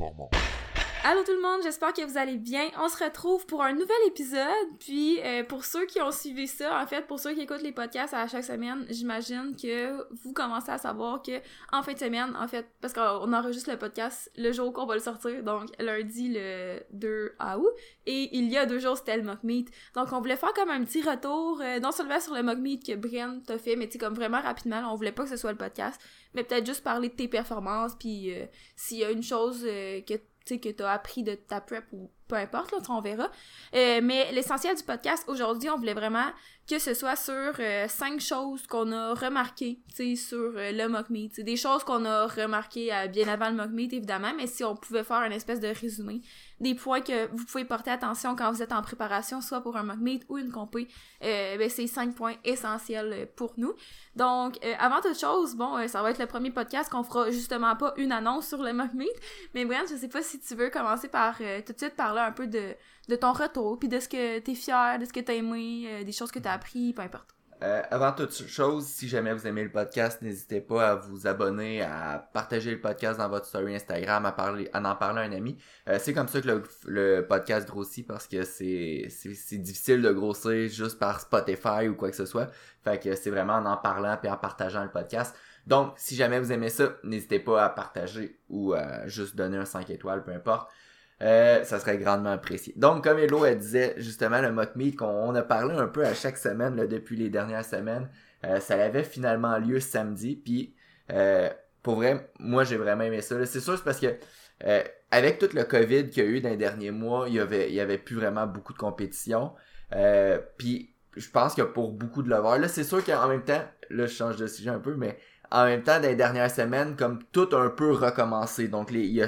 performance. Allô tout le monde, j'espère que vous allez bien. On se retrouve pour un nouvel épisode. Puis euh, pour ceux qui ont suivi ça, en fait, pour ceux qui écoutent les podcasts à chaque semaine, j'imagine que vous commencez à savoir que en fin de semaine, en fait, parce qu'on enregistre le podcast le jour qu'on va le sortir, donc lundi le 2 août, et il y a deux jours c'était le mock meet. Donc on voulait faire comme un petit retour, euh, non seulement sur le mock meet que Brian t'a fait, mais tu comme vraiment rapidement. on voulait pas que ce soit le podcast, mais peut-être juste parler de tes performances, puis euh, s'il y a une chose que tu que t'as appris de ta prep ou peu importe, on verra. Euh, mais l'essentiel du podcast, aujourd'hui, on voulait vraiment que ce soit sur euh, cinq choses qu'on a remarquées, sur euh, le mock meet. des choses qu'on a remarquées bien avant le mock meet, évidemment, mais si on pouvait faire une espèce de résumé des points que vous pouvez porter attention quand vous êtes en préparation, soit pour un mock meet ou une compé, ben, c'est cinq points essentiels pour nous. Donc, avant toute chose, bon, ça va être le premier podcast qu'on fera justement pas une annonce sur le mock meet, mais Brian, je sais pas si tu veux commencer par tout de suite parler un peu de, de ton retour, puis de ce que t'es fier, de ce que t'as aimé, euh, des choses que t'as appris, peu importe. Euh, avant toute chose, si jamais vous aimez le podcast, n'hésitez pas à vous abonner, à partager le podcast dans votre story Instagram, à, parler, à en parler à un ami. Euh, c'est comme ça que le, podcast grossit parce que c'est, c'est, difficile de grossir juste par Spotify ou quoi que ce soit. Fait que c'est vraiment en en parlant et en partageant le podcast. Donc, si jamais vous aimez ça, n'hésitez pas à partager ou à juste donner un 5 étoiles, peu importe. Euh, ça serait grandement apprécié. Donc, comme Hello elle disait justement le mock meet qu'on a parlé un peu à chaque semaine là, depuis les dernières semaines, euh, ça avait finalement lieu samedi. Puis euh, pour vrai, moi j'ai vraiment aimé ça. C'est sûr, c'est parce que avec tout le COVID qu'il y a eu dans les derniers mois, il y avait, il y avait plus vraiment beaucoup de compétition. puis je pense que pour beaucoup de lovers, là c'est sûr qu'en même temps, là je change de sujet un peu, mais en même temps, dans les dernières semaines, comme tout un peu recommencé. Donc les, il y a,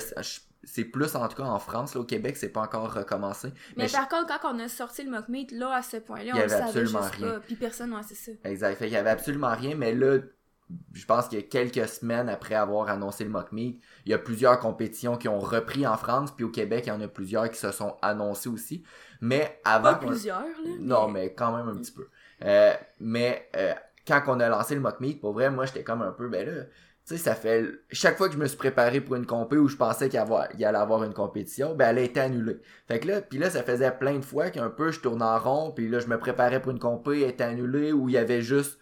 c'est plus en tout cas en France, là, au Québec, c'est pas encore recommencé. Mais, par contre, quand on a sorti le mock meet, là, à ce point-là, on le savait juste rien. pas. Puis personne, ouais, c'est ça. Exact. Fait qu'il y avait absolument rien, mais là, je pense que quelques semaines après avoir annoncé le mock meet, il y a plusieurs compétitions qui ont repris en France, puis au Québec, il y en a plusieurs qui se sont annoncées aussi. Mais avant. Pas plusieurs, là. Non, mais quand même un petit peu. Euh, mais euh, quand on a lancé le mock meet, pour vrai, moi, j'étais comme un peu, ben là tu sais, ça fait chaque fois que je me suis préparé pour une compé où je pensais qu'il y, allait avoir une compétition, ben elle a été annulée. Fait que là, puis là, ça faisait plein de fois qu'un peu je tournais en rond, puis là je me préparais pour une compé, elle était annulée, où il y avait juste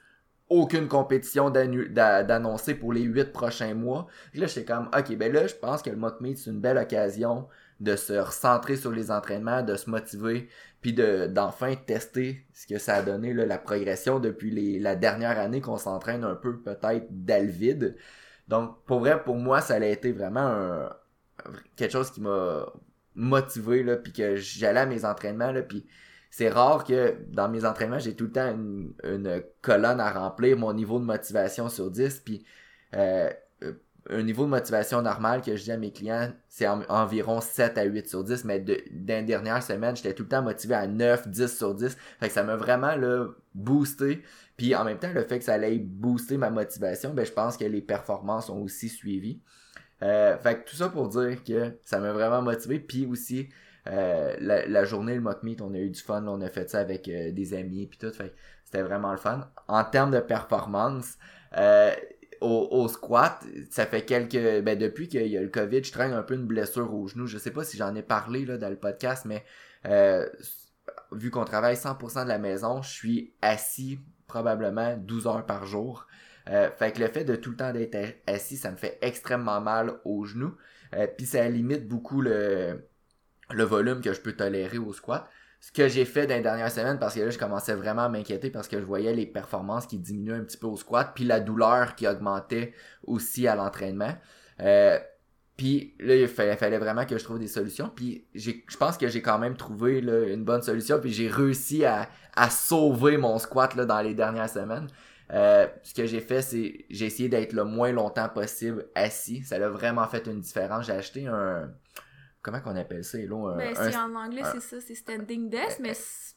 aucune compétition d'annoncer pour les huit prochains mois. là, j'étais comme, ok, ben là, je pense que le mock meet c'est une belle occasion de se recentrer sur les entraînements, de se motiver, puis de d'enfin tester ce que ça a donné là, la progression depuis les, la dernière année qu'on s'entraîne un peu peut-être d'Alvide. Donc pour vrai, pour moi, ça a été vraiment quelque chose qui m'a motivé là, puis que j'allais à mes entraînements là, puis c'est rare que dans mes entraînements, j'ai tout le temps une, une, colonne à remplir, mon niveau de motivation sur 10, puis euh, un niveau de motivation normal que je dis à mes clients, c'est environ 7 à 8 sur 10, mais de, dans dernière semaine, j'étais tout le temps motivé à 9, 10 sur 10. Fait que ça m'a vraiment là, boosté. Puis en même temps, le fait que ça allait booster ma motivation, ben je pense que les performances ont aussi suivi. Euh, fait que tout ça pour dire que ça m'a vraiment motivé. Puis aussi, euh, la, journée, le mock meet, on a eu du fun. on a fait ça avec euh, des amis puis tout. Fait c'était vraiment le fun. En termes de performance, euh, au, squat, ça fait quelques. Ben, depuis qu'il y a le COVID, je traîne un peu une blessure au genou. Je sais pas si j'en ai parlé là, dans le podcast, mais euh, vu qu'on travaille 100% de la maison, je suis assis probablement 12 heures par jour. Euh, fait que le fait de tout le temps d'être assis, ça me fait extrêmement mal au genou. Euh, Puis ça limite beaucoup le, le volume que je peux tolérer au squat ce que j'ai fait dans les dernières semaines parce que là je commençais vraiment à m'inquiéter parce que je voyais les performances qui diminuaient un petit peu au squat puis la douleur qui augmentait aussi à l'entraînement. Euh, puis là il fallait, vraiment que je trouve des solutions. Puis je pense que j'ai quand même trouvé une bonne solution puis j'ai réussi à, à sauver mon squat là, dans les dernières semaines. Euh, ce que j'ai fait c'est j'ai essayé d'être le moins longtemps possible assis. Ça a vraiment fait une différence. J'ai acheté un comment qu'on appelle ça, là? Ben, c'est en anglais, c'est ça, c'est standing desk, mais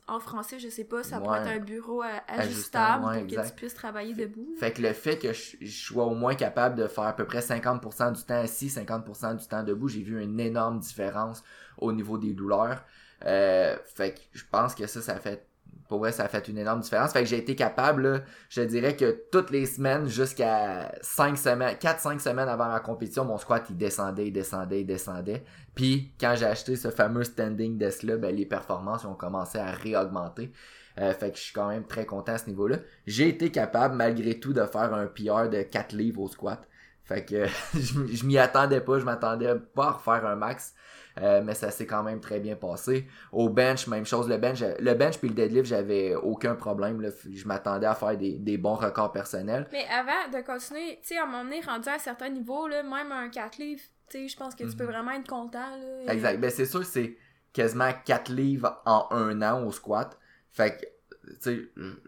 en français, je sais pas, ça pourrait être un bureau ajustable pour que tu puisses travailler debout. Fait que le fait que je, sois au moins capable de faire à peu près 50% du temps assis, 50% du temps debout, j'ai vu une énorme différence au niveau des douleurs. Euh, fait que je pense que ça, ça fait pour ça a fait une énorme différence. Fait que j'ai été capable, je dirais que toutes les semaines, jusqu'à 5 semaines, 4-5 semaines avant la compétition, mon squat, il descendait, descendait, descendait. Puis, quand j'ai acheté ce fameux standing desk là, ben, les performances ont commencé à réaugmenter. Euh, fait que je suis quand même très content à ce niveau-là. J'ai été capable, malgré tout, de faire un PR de 4 livres au squat. Fait que je, je m'y attendais pas, je m'attendais pas à refaire un max. Euh, mais ça s'est quand même très bien passé. Au bench, même chose. Le bench, le bench puis le deadlift, j'avais aucun problème. Là. Je m'attendais à faire des, des, bons records personnels. Mais avant de continuer, tu sais, à un moment donné, rendu à certains niveaux, là, même un 4 livres, tu sais, je pense que tu peux mhm. vraiment être content. Là, Exact. Ben, c'est sûr, c'est quasiment 4 livres en un an au squat. Fait que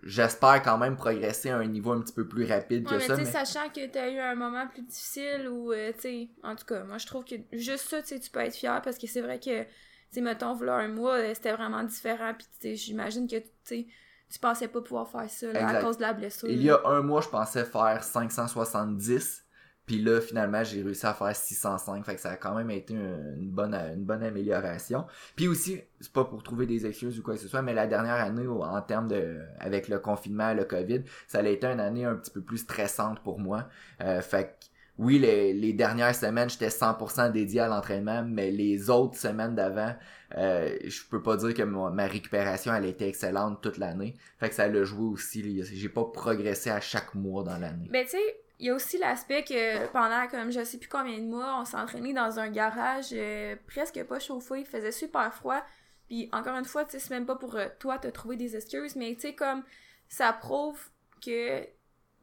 j'espère quand même progresser à un niveau un petit peu plus rapide que ça. Mais sachant que tu as eu un moment plus difficile ou, euh, tu sais, en tout cas, moi je trouve que juste ça, tu peux être fier parce que c'est vrai que, tu sais, mettons, voilà un mois, euh, c'était vraiment différent. Puis, j'imagine que, tu tu pensais pas pouvoir faire ça à cause de la blessure. Il y a un mois, je pensais faire 570. Puis là, finalement, j'ai réussi à faire 605. Fait que ça a quand même été une, bonne, une bonne amélioration. Puis aussi, c'est pas pour trouver des excuses ou quoi que ce soit, mais la dernière année, en termes de, avec le confinement, le COVID, ça a été une année un petit peu plus stressante pour moi. Euh, fait que, oui, les, les dernières semaines, j'étais 100% dédié à l'entraînement, mais les autres semaines d'avant, euh, je peux pas dire que ma, récupération, elle était excellente toute l'année. Fait que ça l'a joué aussi. J'ai pas progressé à chaque mois dans l'année. Ben, tu sais, il y a aussi l'aspect que pendant comme je sais plus combien de mois, on s'entraînait dans un garage euh, presque pas chauffé, il faisait super froid. Puis encore une fois, tu sais, c'est même pas pour euh, toi te trouver des excuses, mais tu sais comme ça prouve que tu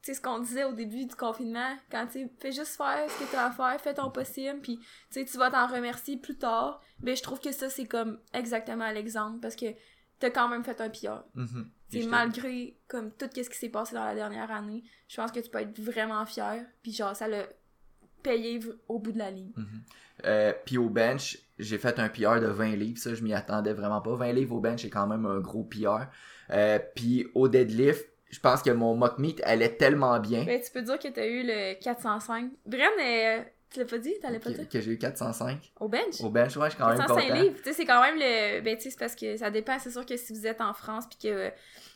sais ce qu'on disait au début du confinement, quand tu fais juste faire ce que tu as à faire, fais ton possible, puis tu sais tu vas t'en remercier plus tard. Mais je trouve que ça c'est comme exactement l'exemple parce que t'as quand même fait un pire. Mm-hmm. malgré comme tout ce qui s'est passé dans la dernière année, je pense que tu peux être vraiment fier. Puis genre, ça l'a payé au bout de la ligne. Mm-hmm. Euh, puis au bench, j'ai fait un PR de 20 livres. Ça, je m'y attendais vraiment pas. 20 livres au bench, c'est quand même un gros PR. Euh, puis au deadlift, je pense que mon mock meet allait tellement bien. Ben, tu peux dire que t'as eu le 405. Bren est tu l'as pas dit? T'allais pas dire? Que j'ai eu 405. Au bench? Au bench, ouais, je suis quand même content. 405 livres. Tu sais, c'est quand même le... Ben, tu sais, c'est parce que ça dépend. C'est sûr que si vous êtes en France puis que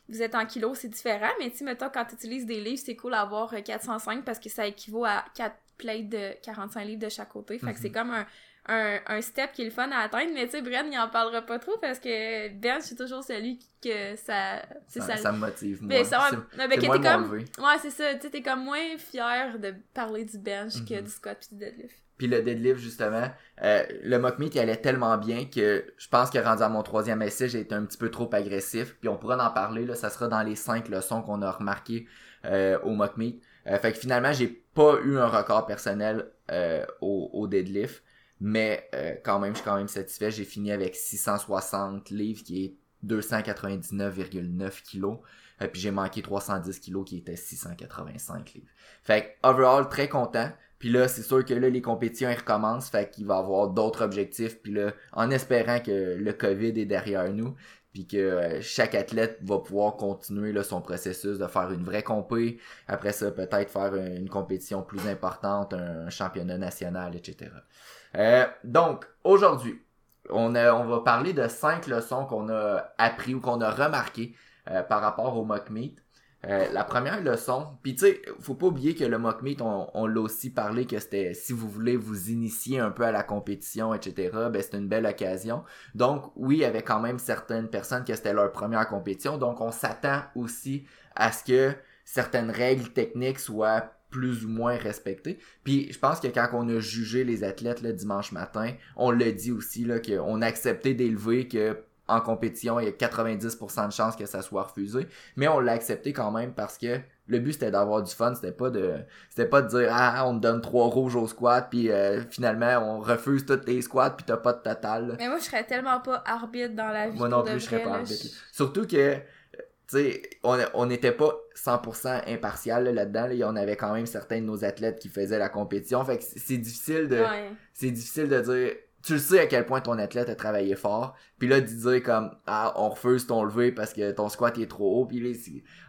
vous êtes en kilos, c'est différent. Mais tu sais, mettons, quand tu utilises des livres, c'est cool d'avoir 405 parce que ça équivaut à 4 plates de 45 livres de chaque côté. Fait que c'est mhm. comme un, un, un, step qui est le fun à atteindre. Mais tu sais, Bren, il en parlera pas trop parce que Ben, c'est toujours celui que ça. Ça, ça, ça me motive, moi. Mais ça mais ben, comme. Ouais, c'est ça. Tu sais, t'es comme moins fier de parler du bench que mhm. du squat puis du deadlift. Puis le deadlift, justement, euh, le mock meet, il allait tellement bien que je pense que rendu à mon troisième essai, j'ai été un petit peu trop agressif. Puis on pourra en parler, là, ça sera dans les cinq leçons qu'on a remarqué euh, au mock meet. Euh, fait que finalement, j'ai pas eu un record personnel au, au, deadlift. Mais quand même, je suis quand même satisfait. J'ai fini avec 660 livres, qui est 299,9 kilos. puis j'ai manqué 310 kilos, qui était 685 livres. Fait que, overall, très content. Puis là, c'est sûr que là, les compétitions elles recommencent, fait qu'il va y avoir d'autres objectifs. Puis là, en espérant que le COVID est derrière nous, puis que euh, chaque athlète va pouvoir continuer là, son processus de faire une vraie compé. Après ça, peut-être faire une, compétition plus importante, un, championnat national, etc. Euh, donc, aujourd'hui, on, on va parler de cinq leçons qu'on a appris ou qu'on a remarquées euh, par rapport au mock meet. Euh, la première leçon, puis tu sais, faut pas oublier que le mock meet, on, l'a aussi parlé que c'était si vous voulez vous initier un peu à la compétition, etc. Ben c'est une belle occasion. Donc oui, il y avait quand même certaines personnes que c'était leur première compétition, donc on s'attend aussi à ce que certaines règles techniques soient plus ou moins respectées. Puis je pense que quand on a jugé les athlètes le dimanche matin, on l'a dit aussi là qu'on a accepté d'élever que en compétition, il y a 90% de chances que ça soit refusé. Mais on l'a accepté quand même parce que le but c'était d'avoir du fun, c'était pas de c'était pas de dire ah on te donne trois rouges au squat puis euh, finalement on refuse toutes les squats puis t'as pas de total. Mais moi je serais tellement pas arbitre dans la vie. Moi non plus je serais pas arbitre. Surtout que tu sais on n'était pas 100% impartial là-dedans, là, on avait quand même certains de nos athlètes qui faisaient la compétition, fait que c'est difficile de c'est difficile de dire tu le sais à quel point ton athlète a travaillé fort. Puis là, de dire comme, ah, on refuse ton lever parce que ton squat est trop haut. Puis là,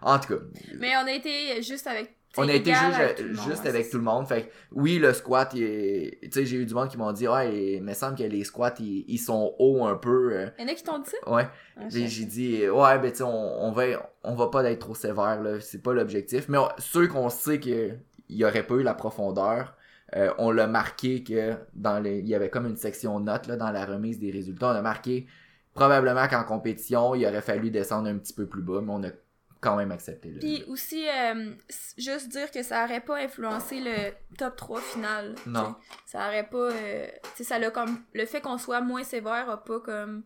en tout cas. Mais on a été juste avec on a été juste, avec tout le monde, juste ouais, avec tout le monde. Fait que, oui, le squat, est- tu sais, j'ai eu du monde qui m'ont dit, ouais, il me semble que les squats, ils, ils sont hauts un peu. euh. Il y en a qui t'ont dit ça? ouais. Ah, J'ai dit, ouais, ben, tu sais, on, on va, on va pas être trop sévère, là. C'est pas l'objectif. Mais on- ceux qu'on sait qu'il y aurait pas eu la profondeur, euh, on l'a marqué que dans les, il y avait comme une section notes, là, dans la remise des résultats. On a marqué, probablement qu'en compétition, il aurait fallu descendre un petit peu plus bas, mais on a quand même accepté, là. Puis aussi, euh, juste dire que ça aurait pas influencé le top 3 final. Non. t'sais. Ça aurait pas. euh, ça comme. Le fait qu'on soit moins sévère a pas comme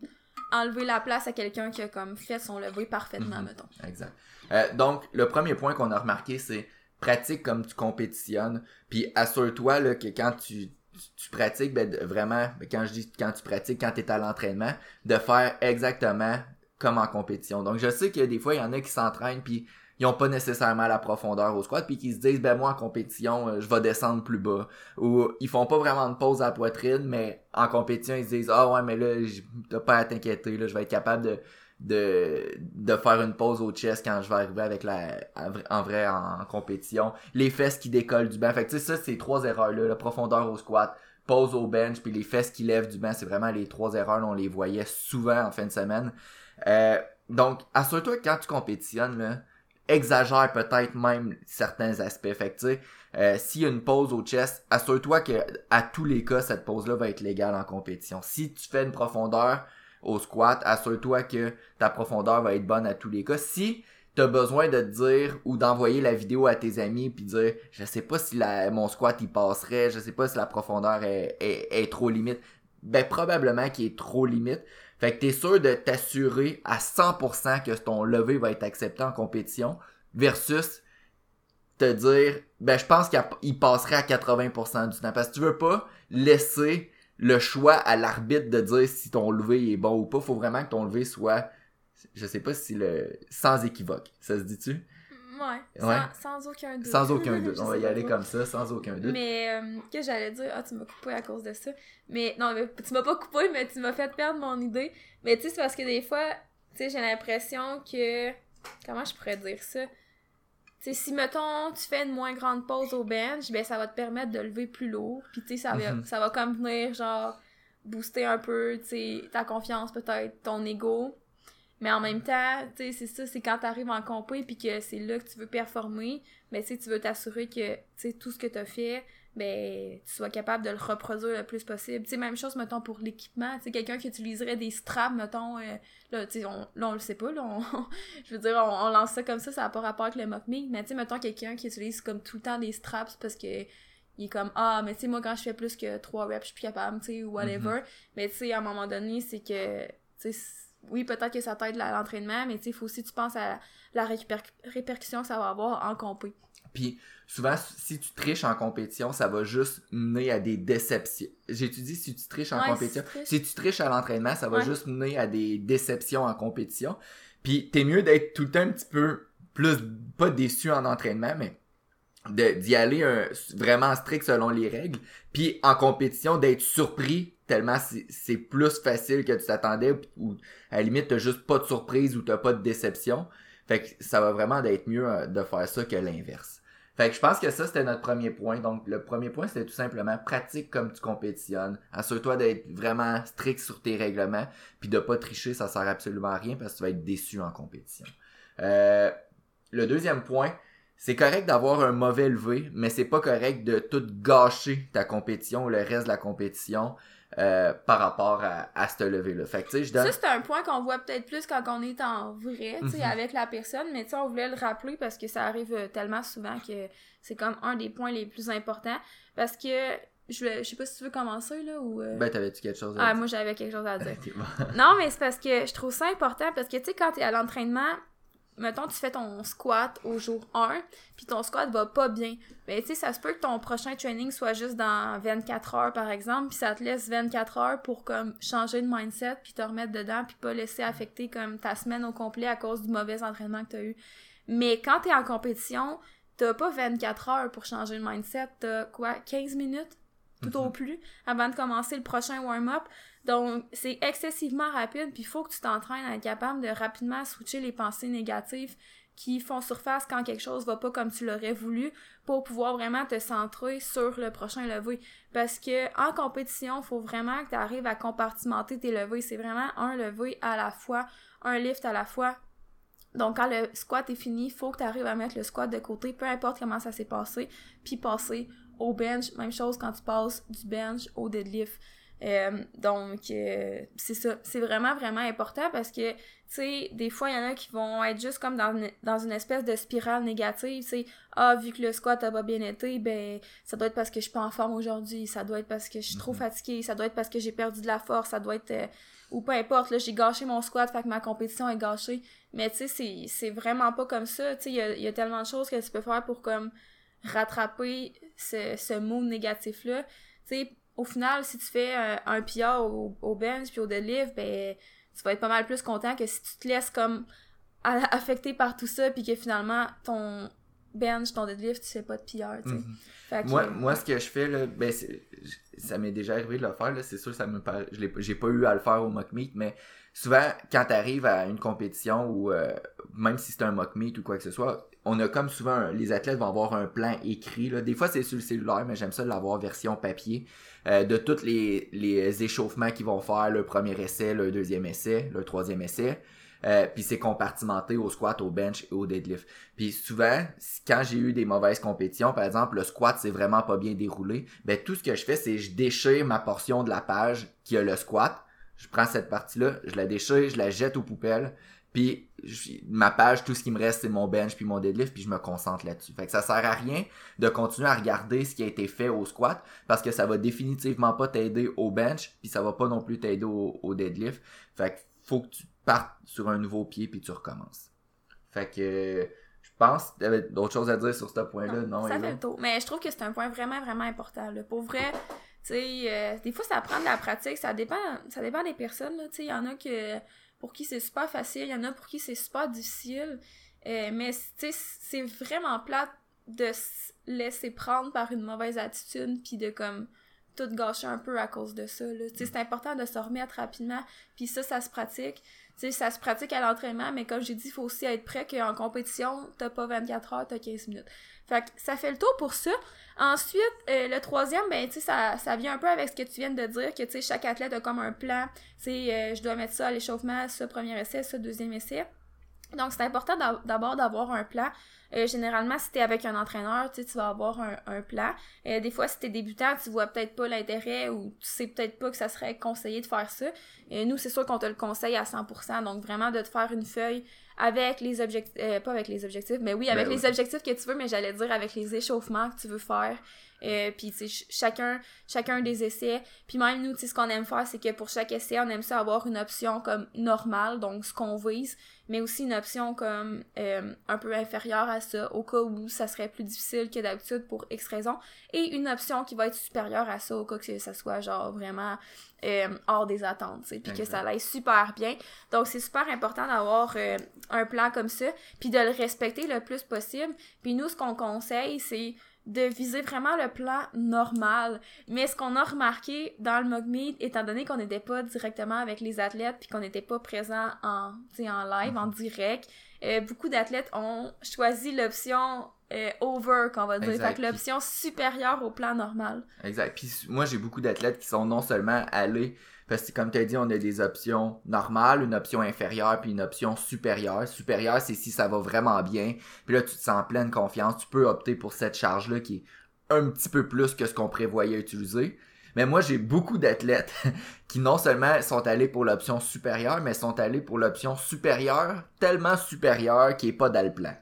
enlevé la place à quelqu'un qui a comme fait son levé parfaitement, Mhm. mettons. Exact. Donc, le premier point qu'on a remarqué, c'est pratique comme tu compétitionnes. Puis assure-toi que quand tu, tu, pratiques, ben, vraiment, ben, quand je dis quand tu pratiques, quand tu es à l'entraînement, de faire exactement comme en compétition. Donc, je sais que des fois, il y en a qui s'entraînent, puis ils ont pas nécessairement la profondeur au squat, puis qui se disent, ben moi, en compétition, euh, je vais descendre plus bas. Ou ils font pas vraiment de pause à la poitrine, mais en compétition, ils se disent, ah ouais, mais là, t'as pas à t'inquiéter, là, je vais être capable de de, de faire une pause au chest quand je vais arriver avec la en vrai en, compétition. Les fesses qui décollent du banc. Fait que tu sais, ça, c'est trois erreurs-là. La profondeur au squat, pause au bench, puis les fesses qui lèvent du banc, c'est vraiment les trois erreurs. là, on les voyait souvent en fin de semaine. Euh, donc, assure-toi que quand tu compétitionnes, là, exagère peut-être même certains aspects. Fait que tu sais, euh, s'il y a une pause au chest, assure-toi que à tous les cas, cette pause-là va être légale en compétition. Si tu fais une profondeur au squat, assure-toi que ta profondeur va être bonne à tous les cas. Si t'as besoin de te dire ou d'envoyer la vidéo à tes amis puis dire je sais pas si la, mon squat il passerait, je sais pas si la profondeur est, trop limite, ben probablement qu'il est trop limite. Fait que t'es sûr de t'assurer à 100% que ton lever va être accepté en compétition versus te dire ben je pense qu'il passerait à 80% du temps parce que tu veux pas laisser le choix à l'arbitre de dire si ton lever est bon ou pas. Faut vraiment que ton lever soit, je sais pas si le, sans équivoque. Ça se dit-tu? Ouais, sans, Ouais. sans aucun doute. Sans aucun doute. On va y aller comme ça, sans aucun doute. Mais, euh, que j'allais dire, ah, tu m'as coupé à cause de ça. Mais, non, mais tu m'as pas coupé, mais tu m'as fait perdre mon idée. Mais, tu sais, c'est parce que des fois, tu sais, j'ai l'impression que. Comment je pourrais dire ça? Sais, si, mettons, tu fais une moins grande pause au bench, ben, ça va te permettre de lever plus lourd. Puis, tu sais, ça va, Mhm. ça va comme venir, genre, booster un peu, tu sais, ta confiance, peut-être, ton ego. Mais en même temps, tu sais, c'est ça, c'est quand t'arrives en compé puis que c'est là que tu veux performer, mais tu sais, tu veux t'assurer que, tu sais, tout ce que t'as fait, ben, tu sois capable de le reproduire le plus possible. Tu sais, même chose, mettons, pour l'équipement. Tu sais, quelqu'un qui utiliserait des straps, mettons, euh, là, tu sais, on, là, on le sait pas, là, on- je veux dire, on, on lance ça comme ça, ça n'a pas rapport avec le mock mais tu sais, mettons, quelqu'un qui utilise comme tout le temps des straps parce que il est comme ah mais tu sais moi quand je fais plus que 3 reps je suis plus capable tu sais ou whatever mais tu sais à un moment donné c'est que tu sais oui peut-être que ça t'aide à l'entraînement mais tu sais il faut aussi que tu penses à la réper- répercussion que ça va avoir en compé Puis souvent, si tu triches en compétition, ça va juste mener à des déceptions. J'étudie si tu triches en Ouais, si compétition. tu. Si tu triches à l'entraînement, ça va Ouais. juste mener à des déceptions en compétition. Puis t'es mieux d'être tout le temps un petit peu plus, pas déçu en entraînement, mais d'y aller un- vraiment strict selon les règles. Puis en compétition, d'être surpris tellement c'est- c'est plus facile que tu t'attendais ou à la limite t'as juste pas de surprise ou t'as pas de déception. Fait que ça va vraiment d'être mieux euh, de faire ça que l'inverse. Fait je pense que ça, c'était notre premier point. Donc, le premier point, c'était tout simplement pratique comme tu compétitionnes. Assure-toi d'être vraiment strict sur tes règlements. Puis de pas tricher, ça sert absolument à rien parce que tu vas être déçu en compétition. Euh, le deuxième point, c'est correct d'avoir un mauvais levé, mais c'est pas correct de tout gâcher ta compétition ou le reste de la compétition euh, par rapport à, à ce levé-là. Fait que je donne... ça c'est un point qu'on voit peut-être plus quand on est en vrai tu sais Mhm. avec la personne mais tu on voulait le rappeler parce que ça arrive euh, tellement souvent que c'est comme un des points les plus importants parce que je, je sais pas si tu veux commencer là ou euh, Ben, t'avais-tu quelque chose à ah dire? moi j'avais quelque chose à dire bon. Non, mais c'est parce que je trouve ça important parce que, tu sais, quand t'es à l'entraînement, mettons, tu fais ton squat au jour 1, puis ton squat va pas bien. Ben, tu sais, ça se peut que ton prochain training soit juste dans 24 heures, par exemple, puis ça te laisse 24 heures pour, changer de mindset, puis te remettre dedans, puis pas laisser affecter, comme, ta semaine au complet à cause du mauvais entraînement que t'as eu. Mais quand t'es en compétition, t'as pas 24 heures pour changer de mindset, t'as, quoi, 15 minutes? Tout au plus, avant de commencer le prochain warm-up. Donc, c'est excessivement rapide, puis il faut que tu t'entraînes à être capable de rapidement switcher les pensées négatives qui font surface quand quelque chose va pas comme tu l'aurais voulu pour pouvoir vraiment te centrer sur le prochain levé. Parce que en compétition, faut vraiment que tu arrives à compartimenter tes levées. C'est vraiment un levé à la fois, un lift à la fois. Donc quand le squat est fini, faut que tu arrives à mettre le squat de côté, peu importe comment ça s'est passé, puis passer au bench. Même chose quand tu passes du bench au deadlift. Euh, donc, euh, c'est ça. C'est vraiment, vraiment important parce que, tu sais, des fois, il y en a qui vont être juste comme dans une, dans une espèce de spirale négative, tu sais. Ah, vu que le squat a pas bien été, ben, ça doit être parce que je suis pas en forme aujourd'hui, ça doit être parce que je suis trop mhm. fatiguée, ça doit être parce que j'ai perdu de la force, ça doit être... Euh, ou peu importe, là, j'ai gâché mon squat, fait que ma compétition est gâchée. Mais, tu sais, c'est vraiment pas comme ça, tu sais, il y a, y a tellement de choses que tu peux faire pour, comme, rattraper ce, ce mot négatif-là. Tu sais, au final, si tu fais un, un PR au, bench puis au deadlift, ben, tu vas être pas mal plus content que si tu te laisses comme affecté par tout ça puis que finalement, ton bench, ton deadlift, tu fais pas de tu sais. Mhm. moi, moi, ce que je fais, là, ben, ça m'est déjà arrivé de le faire, là, c'est sûr, ça me j'ai pas eu à le faire au mock meet, mais souvent, quand t'arrives à une compétition ou euh, même si c'est un mock meet ou quoi que ce soit, on a comme souvent, les athlètes vont avoir un plan écrit. Là. Des fois, c'est sur le cellulaire, mais j'aime ça l'avoir version papier. Euh, de tous les, les échauffements qu'ils vont faire, le premier essai, le deuxième essai, le troisième essai. Euh, puis c'est compartimenté au squat, au bench et au deadlift. Puis souvent, quand j'ai eu des mauvaises compétitions, par exemple, le squat c'est vraiment pas bien déroulé, ben tout ce que je fais, c'est je déchire ma portion de la page qui a le squat. Je prends cette partie-là, je la déchire, je la jette aux poubelles, puis ma page, tout ce qui me reste, c'est mon bench puis mon deadlift, puis je me concentre là-dessus. Fait que ça sert à rien de continuer à regarder ce qui a été fait au squat, parce que ça va définitivement pas t'aider au bench, puis ça va pas non plus t'aider au, deadlift. Fait que faut que tu partes sur un nouveau pied puis tu recommences. Fait que je pense tu avais d'autres choses à dire sur ce point-là, non? ça fait le tour. Mais je trouve que c'est un point vraiment, vraiment important. Là. Pour vrai, tu sais, euh, des fois ça prend de la pratique, ça dépend, ça dépend des personnes. Tu sais, il y en a que pour qui c'est super facile, il y en a pour qui c'est super difficile. Euh, mais c'est vraiment plate de se laisser prendre par une mauvaise attitude puis de comme tout gâcher un peu à cause de ça. C'est important de se remettre rapidement, puis ça, ça se pratique. ça se pratique à l'entraînement, mais comme j'ai dit, il faut aussi être prêt qu'en compétition, t'as pas 24 heures, t'as 15 minutes. Fait que ça fait le tour pour ça. Ensuite, euh, le troisième, ben, tu ça, ça vient un peu avec ce que tu viens de dire, que, tu sais, chaque athlète a comme un plan. Tu euh, je dois mettre ça à l'échauffement, ça, premier essai, ça, deuxième essai. Donc, c'est important d'abord d'avoir un plan. Euh, généralement, si tu es avec un entraîneur, tu vas avoir un, un plan. Euh, des fois, si tu es débutant, tu vois peut-être pas l'intérêt ou tu sais peut-être pas que ça serait conseillé de faire ça. Et nous, c'est sûr qu'on te le conseille à 100%. Donc, vraiment, de te faire une feuille avec les objectifs, euh, pas avec les objectifs, mais oui, avec ben les objectifs que tu veux, mais j'allais dire avec les échauffements que tu veux faire. Euh, puis tu sais chacun chacun des essais. Puis même nous tu sais ce qu'on aime faire c'est que pour chaque essai on aime ça avoir une option comme normale donc ce qu'on vise mais aussi une option comme euh, un peu inférieure à ça au cas où ça serait plus difficile que d'habitude pour X raison et une option qui va être supérieure à ça au cas que ça soit genre vraiment euh, hors des attentes puis que ça aille super bien. Donc c'est super important d'avoir euh, un plan comme ça puis de le respecter le plus possible. Puis nous ce qu'on conseille c'est de viser vraiment le plan normal. Mais ce qu'on a remarqué dans le Meet, étant donné qu'on n'était pas directement avec les athlètes puis qu'on n'était pas présent en, en live, en direct, euh, beaucoup d'athlètes ont choisi l'option euh, over, qu'on va dire. Fait l'option supérieure au plan normal. Exact. Puis moi, j'ai beaucoup d'athlètes qui sont non seulement allés parce que comme tu as dit, on a des options normales, une option inférieure, puis une option supérieure. Supérieure, c'est si ça va vraiment bien. Puis là, tu te sens pleine confiance. Tu peux opter pour cette charge-là qui est un petit peu plus que ce qu'on prévoyait utiliser. Mais moi, j'ai beaucoup d'athlètes qui non seulement sont allés pour l'option supérieure, mais sont allés pour l'option supérieure, tellement supérieure qui est pas dans le plan.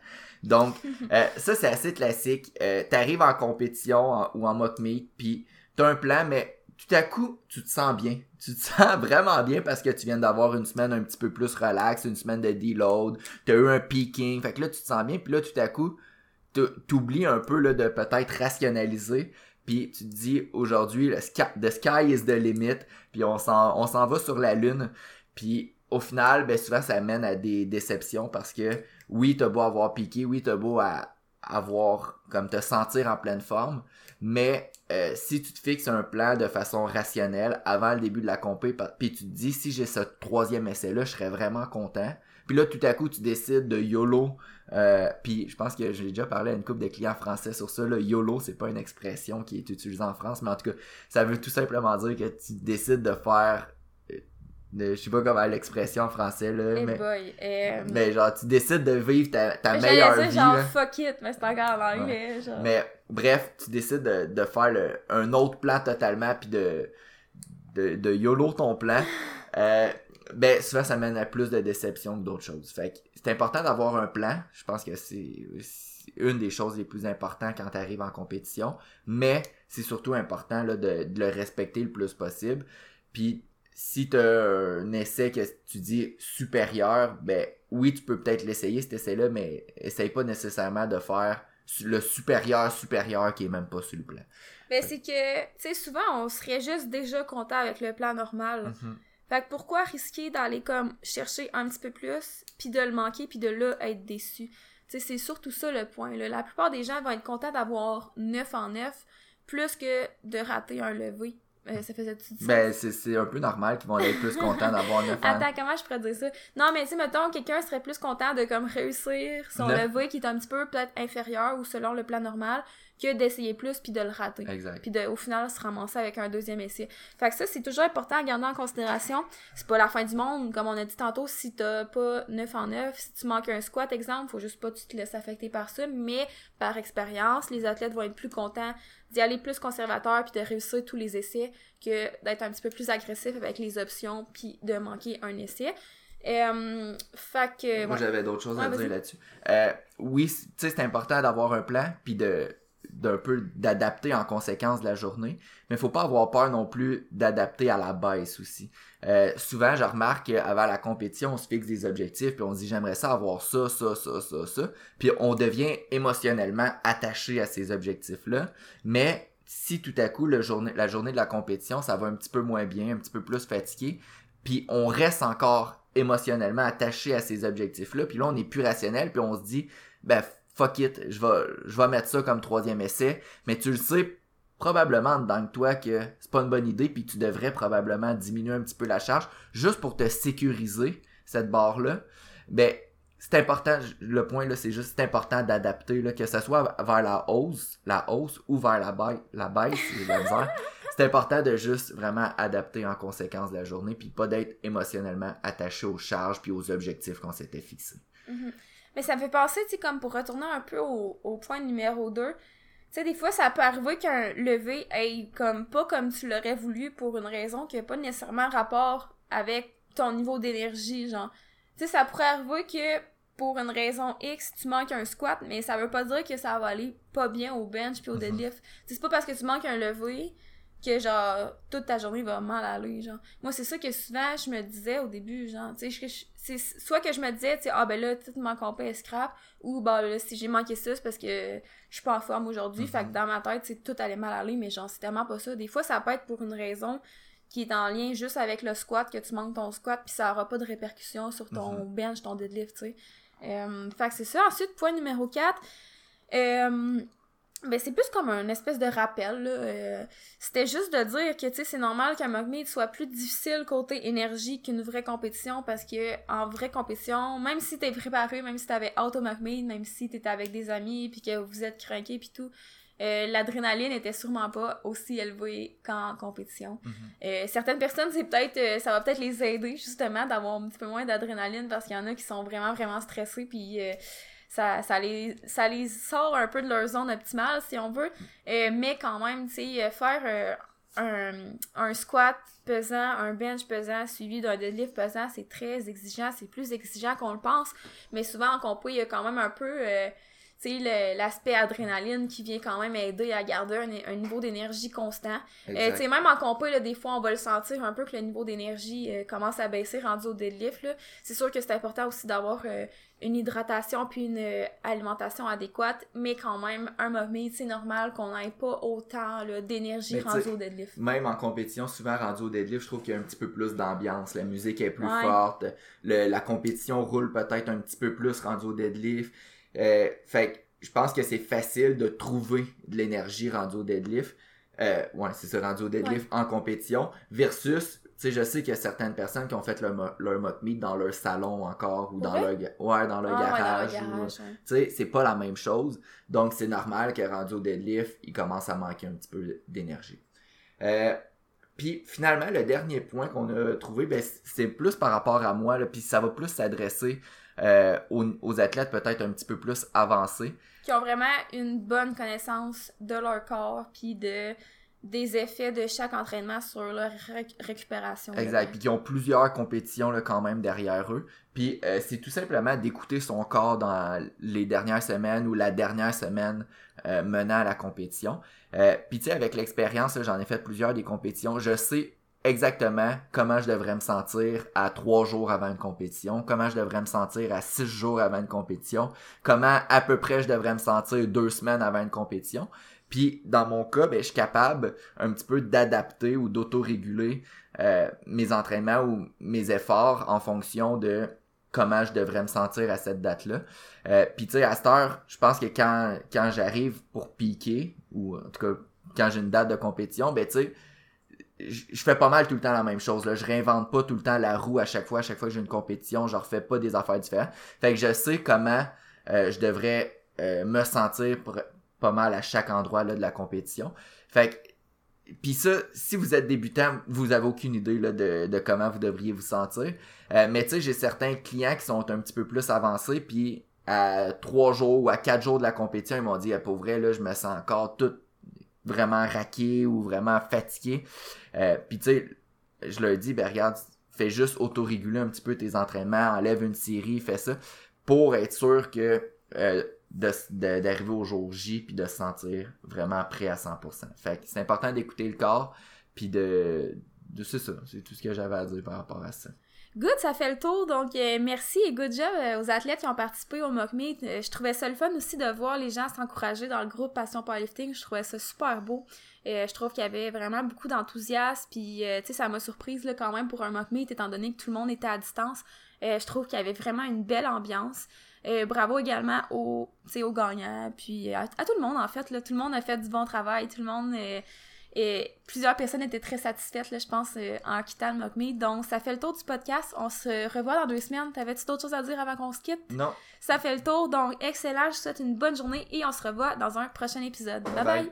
Donc, euh, ça, c'est assez classique. Euh, T'arrives en compétition ou en mock meet, puis t'as un plan, mais tout à coup, tu te sens bien. Tu te sens vraiment bien parce que tu viens d'avoir une semaine un petit peu plus relax, une semaine de deload, as eu un peaking, fait que là, tu te sens bien, puis là, tout à coup, t'oublies un peu là, de peut-être rationaliser, puis tu te dis, aujourd'hui, le sky, the sky is the limit, puis on s'en, on s'en va sur la lune, puis au final, ben souvent, ça mène à des déceptions parce que, oui, t'as beau avoir piqué, oui, t'as beau avoir, comme te sentir en pleine forme, mais euh, si tu te fixes un plan de façon rationnelle avant le début de la compé, puis tu te dis si j'ai ce troisième essai-là, je serais vraiment content. Puis là, tout à coup, tu décides de YOLO. Euh, puis je pense que j'ai déjà parlé à une couple de clients français sur ça. Là. YOLO, c'est pas une expression qui est utilisée en France, mais en tout cas, ça veut tout simplement dire que tu décides de faire je sais pas comment l'expression en français là Hey mais boy. euh, mais genre tu décides de vivre ta, ta j'allais meilleure dire vie genre là. fuck it, mais c'est encore en anglais. Genre. mais bref tu décides de, faire un autre plan totalement puis de, de yolo ton plan. Euh, ben souvent ça mène à plus de déception que d'autres choses. Fait que c'est important d'avoir un plan. Je pense que c'est une des choses les plus importantes quand tu arrives en compétition. Mais c'est surtout important de, de le respecter le plus possible. Puis si tu un essai que tu dis supérieur, ben oui, tu peux peut-être l'essayer cet essai-là, mais essaye pas nécessairement de faire le supérieur supérieur qui est même pas sur le plan. Ben, c'est que, tu sais, souvent, on serait juste déjà content avec le plan normal. Mhm. Fait que pourquoi risquer d'aller comme chercher un petit peu plus, puis de le manquer, puis de là être déçu? Tu sais, c'est surtout ça le point. Là. La plupart des gens vont être contents d'avoir 9 en 9 plus que de rater un levé. Euh, ça faisait tout Ben c'est c'est un peu normal qu'ils vont être plus contents d'avoir 9 ans. Attends, comment je pourrais dire ça? Non, mais tu sais, mettons, quelqu'un serait plus content de comme réussir son Neuf. levé qui est un petit peu peut-être inférieur ou selon le plan normal que d'essayer plus puis de le rater. Exact. Puis de, au final, se ramasser avec un deuxième essai. Fait que ça, c'est toujours important à garder en considération. C'est pas la fin du monde, comme on a dit tantôt, si t'as pas 9 en 9, si tu manques un squat, exemple, faut juste pas que tu te laisses affecter par ça, mais par expérience, les athlètes vont être plus contents d'y aller plus conservateur puis de réussir tous les essais que d'être un petit peu plus agressif avec les options puis de manquer un essai. Euh, fait que... Moi ouais. j'avais d'autres choses à dire là-dessus. Euh, oui, tu sais c'est important d'avoir un plan puis de d'un peu d'adapter en conséquence de la journée, mais faut pas avoir peur non plus d'adapter à la baisse aussi. Euh, souvent, je remarque qu'avant la compétition, on se fixe des objectifs puis on se dit j'aimerais ça avoir ça, ça, ça, ça, ça, puis on devient émotionnellement attaché à ces objectifs-là, mais si tout à coup la journée de la compétition, ça va un petit peu moins bien, un petit peu plus fatigué, puis on reste encore émotionnellement attaché à ces objectifs-là, puis là on est plus rationnel, puis on se dit ben fuck it, je vais, je vais mettre ça comme troisième essai, mais tu le sais probablement dans toi que c'est pas une bonne idée, puis tu devrais probablement diminuer un petit peu la charge, juste pour te sécuriser cette barre-là, ben c'est important, le point là, c'est juste c'est important d'adapter, là, que ce soit vers la hausse, la hausse ou vers la, baisse, la baisse, de c'est important de juste vraiment adapter en conséquence de la journée, puis pas d'être émotionnellement attaché aux charges puis aux objectifs qu'on s'était fixés. Mhm. Mais ça me fait penser, tu sais, comme pour retourner un peu au, au point numéro 2. Tu sais, des fois, ça peut arriver qu'un lever aille comme pas comme tu l'aurais voulu pour une raison qui n'a pas nécessairement rapport avec ton niveau d'énergie, genre. Tu sais, ça pourrait arriver que pour une raison X, tu manques un squat, mais ça veut pas dire que ça va aller pas bien au bench puis au Mhm. deadlift. Tu sais, c'est pas parce que tu manques un lever que genre toute ta journée va mal aller genre. Moi c'est ça que souvent je me disais au début genre tu sais c'est soit que je me disais tu sais ah ben là tout mon compé est scrap ou bah là si j'ai manqué ça c'est parce que je suis pas en forme aujourd'hui fait que dans ma tête c'est tout allait mal aller mais genre c'est tellement pas ça. Des fois ça peut être pour une raison qui est en lien juste avec le squat que tu manques ton squat puis ça aura pas de répercussions sur ton bench ton deadlift tu sais. Euh, fait que c'est ça. Ensuite point numéro 4 euh, ben c'est plus comme un espèce de rappel là. Euh, c'était juste de dire que tu sais c'est normal qu'un mock meet soit plus difficile côté énergie qu'une vraie compétition parce que en vraie compétition même si t'es préparé même si t'avais hâte au meet même si t'étais avec des amis puis que vous êtes craqués puis tout euh, l'adrénaline était sûrement pas aussi élevée qu'en compétition euh, certaines personnes, c'est peut-être, euh, ça va peut-être les aider justement d'avoir un petit peu moins d'adrénaline parce qu'il y en a qui sont vraiment vraiment stressés puis euh, ça, ça les ça les sort un peu de leur zone optimale si on veut, Euh, mais quand même, tu sais, euh, faire euh, un, un squat pesant, un bench pesant suivi d'un deadlift pesant, c'est très exigeant, c'est plus exigeant qu'on le pense, mais souvent en compo, il y a quand même un peu euh, tu sais, le- l'aspect adrénaline qui vient quand même aider à garder un, un niveau d'énergie constant. Euh, sais, même en compo, là, des fois, on va le sentir un peu que le niveau d'énergie euh, commence à baisser rendu au deadlift. C'est sûr que c'est important aussi d'avoir euh, une hydratation puis une euh, alimentation adéquate, mais quand même, un moment, c'est normal qu'on n'ait pas autant d'énergie Mais tu rendu sais, au deadlift. Même en compétition, souvent rendu au deadlift, je trouve qu'il y a un petit peu plus d'ambiance. La musique est plus Ouais. forte. Le- la compétition roule peut-être un petit peu plus rendu au deadlift. Euh, fait que je pense que c'est facile de trouver de l'énergie rendu au deadlift. Euh, ouais, c'est ça, rendu au deadlift en compétition. Versus sais, je sais qu'il y a certaines personnes qui ont fait leur, mo- leur mock meet dans leur salon encore ou dans leur, ga- ouais, dans leur Ah, ouais, dans le garage. tu sais, c'est pas la même chose. Donc, c'est normal que rendu au deadlift, il commence à manquer un petit peu d'énergie. Euh, puis finalement, le dernier point qu'on a trouvé, ben, c'est plus par rapport à moi, là, puis ça va plus s'adresser euh, aux, aux athlètes peut-être un petit peu plus avancés. Qui ont vraiment une bonne connaissance de leur corps, puis de des effets de chaque entraînement sur leur réc- récupération. Exact. Puis qui ont plusieurs compétitions là, quand même derrière eux. Puis euh, c'est tout simplement d'écouter son corps dans les dernières semaines ou la dernière semaine euh, menant à la compétition. Euh, Puis tu sais, avec l'expérience, j'en ai fait plusieurs des compétitions. Je sais exactement comment je devrais me sentir à trois jours avant une compétition, comment je devrais me sentir à six jours avant une compétition, comment à peu près je devrais me sentir deux semaines avant une compétition. Puis dans mon cas, ben, je suis capable un petit peu d'adapter ou d'autoréguler euh, mes entraînements ou mes efforts en fonction de comment je devrais me sentir à cette date-là. Euh, Puis tu sais, à cette heure, je pense que quand, quand j'arrive pour piquer, ou en tout cas quand j'ai une date de compétition, ben tu sais, je fais pas mal tout le temps la même chose. Là. Je réinvente pas tout le temps la roue à chaque fois. À chaque fois que j'ai une compétition, je refais pas des affaires différentes. Fait que je sais comment euh, je devrais euh, me sentir pour- pas mal à chaque endroit là, de la compétition. Fait que puis ça, si vous êtes débutant, vous avez aucune idée là, de, de comment vous devriez vous sentir. Euh, mais tu sais, j'ai certains clients qui sont un petit peu plus avancés, puis à trois jours ou à quatre jours de la compétition, ils m'ont dit, ah, pour vrai, là, je me sens encore tout vraiment raqué ou vraiment fatigué. Euh, puis tu sais, je leur dis, ben regarde, fais juste autoréguler un petit peu tes entraînements, enlève une série, fais ça, pour être sûr que euh, de- de- d'arriver au jour J puis de se sentir vraiment prêt à 100%. Fait que c'est important d'écouter le corps puis de, de c'est ça, c'est tout ce que j'avais à dire par rapport à ça. Good, ça fait le tour. Donc, euh, merci et good job euh, aux athlètes qui ont participé au mock meet. Euh, je trouvais ça le fun aussi de voir les gens s'encourager dans le groupe Passion Powerlifting. Je trouvais ça super beau. Je trouve qu'il y avait vraiment beaucoup d'enthousiasme. Puis, tu sais, ça m'a surprise là, quand même pour un mock meet, étant donné que tout le monde était à distance. Je trouve qu'il y avait vraiment une belle ambiance. Euh, bravo également aux, aux gagnants, puis à, à, tout le monde en fait. Là, tout le monde a fait du bon travail, tout le monde. Euh, et plusieurs personnes étaient très satisfaites, là, je pense, euh, en quittant le Mock Donc, ça fait le tour du podcast. On se revoit dans deux semaines. T'avais-tu d'autres choses à dire avant qu'on se quitte? Non. Ça fait le tour. Donc, excellent. Je te souhaite une bonne journée et on se revoit dans un prochain épisode. Bye bye.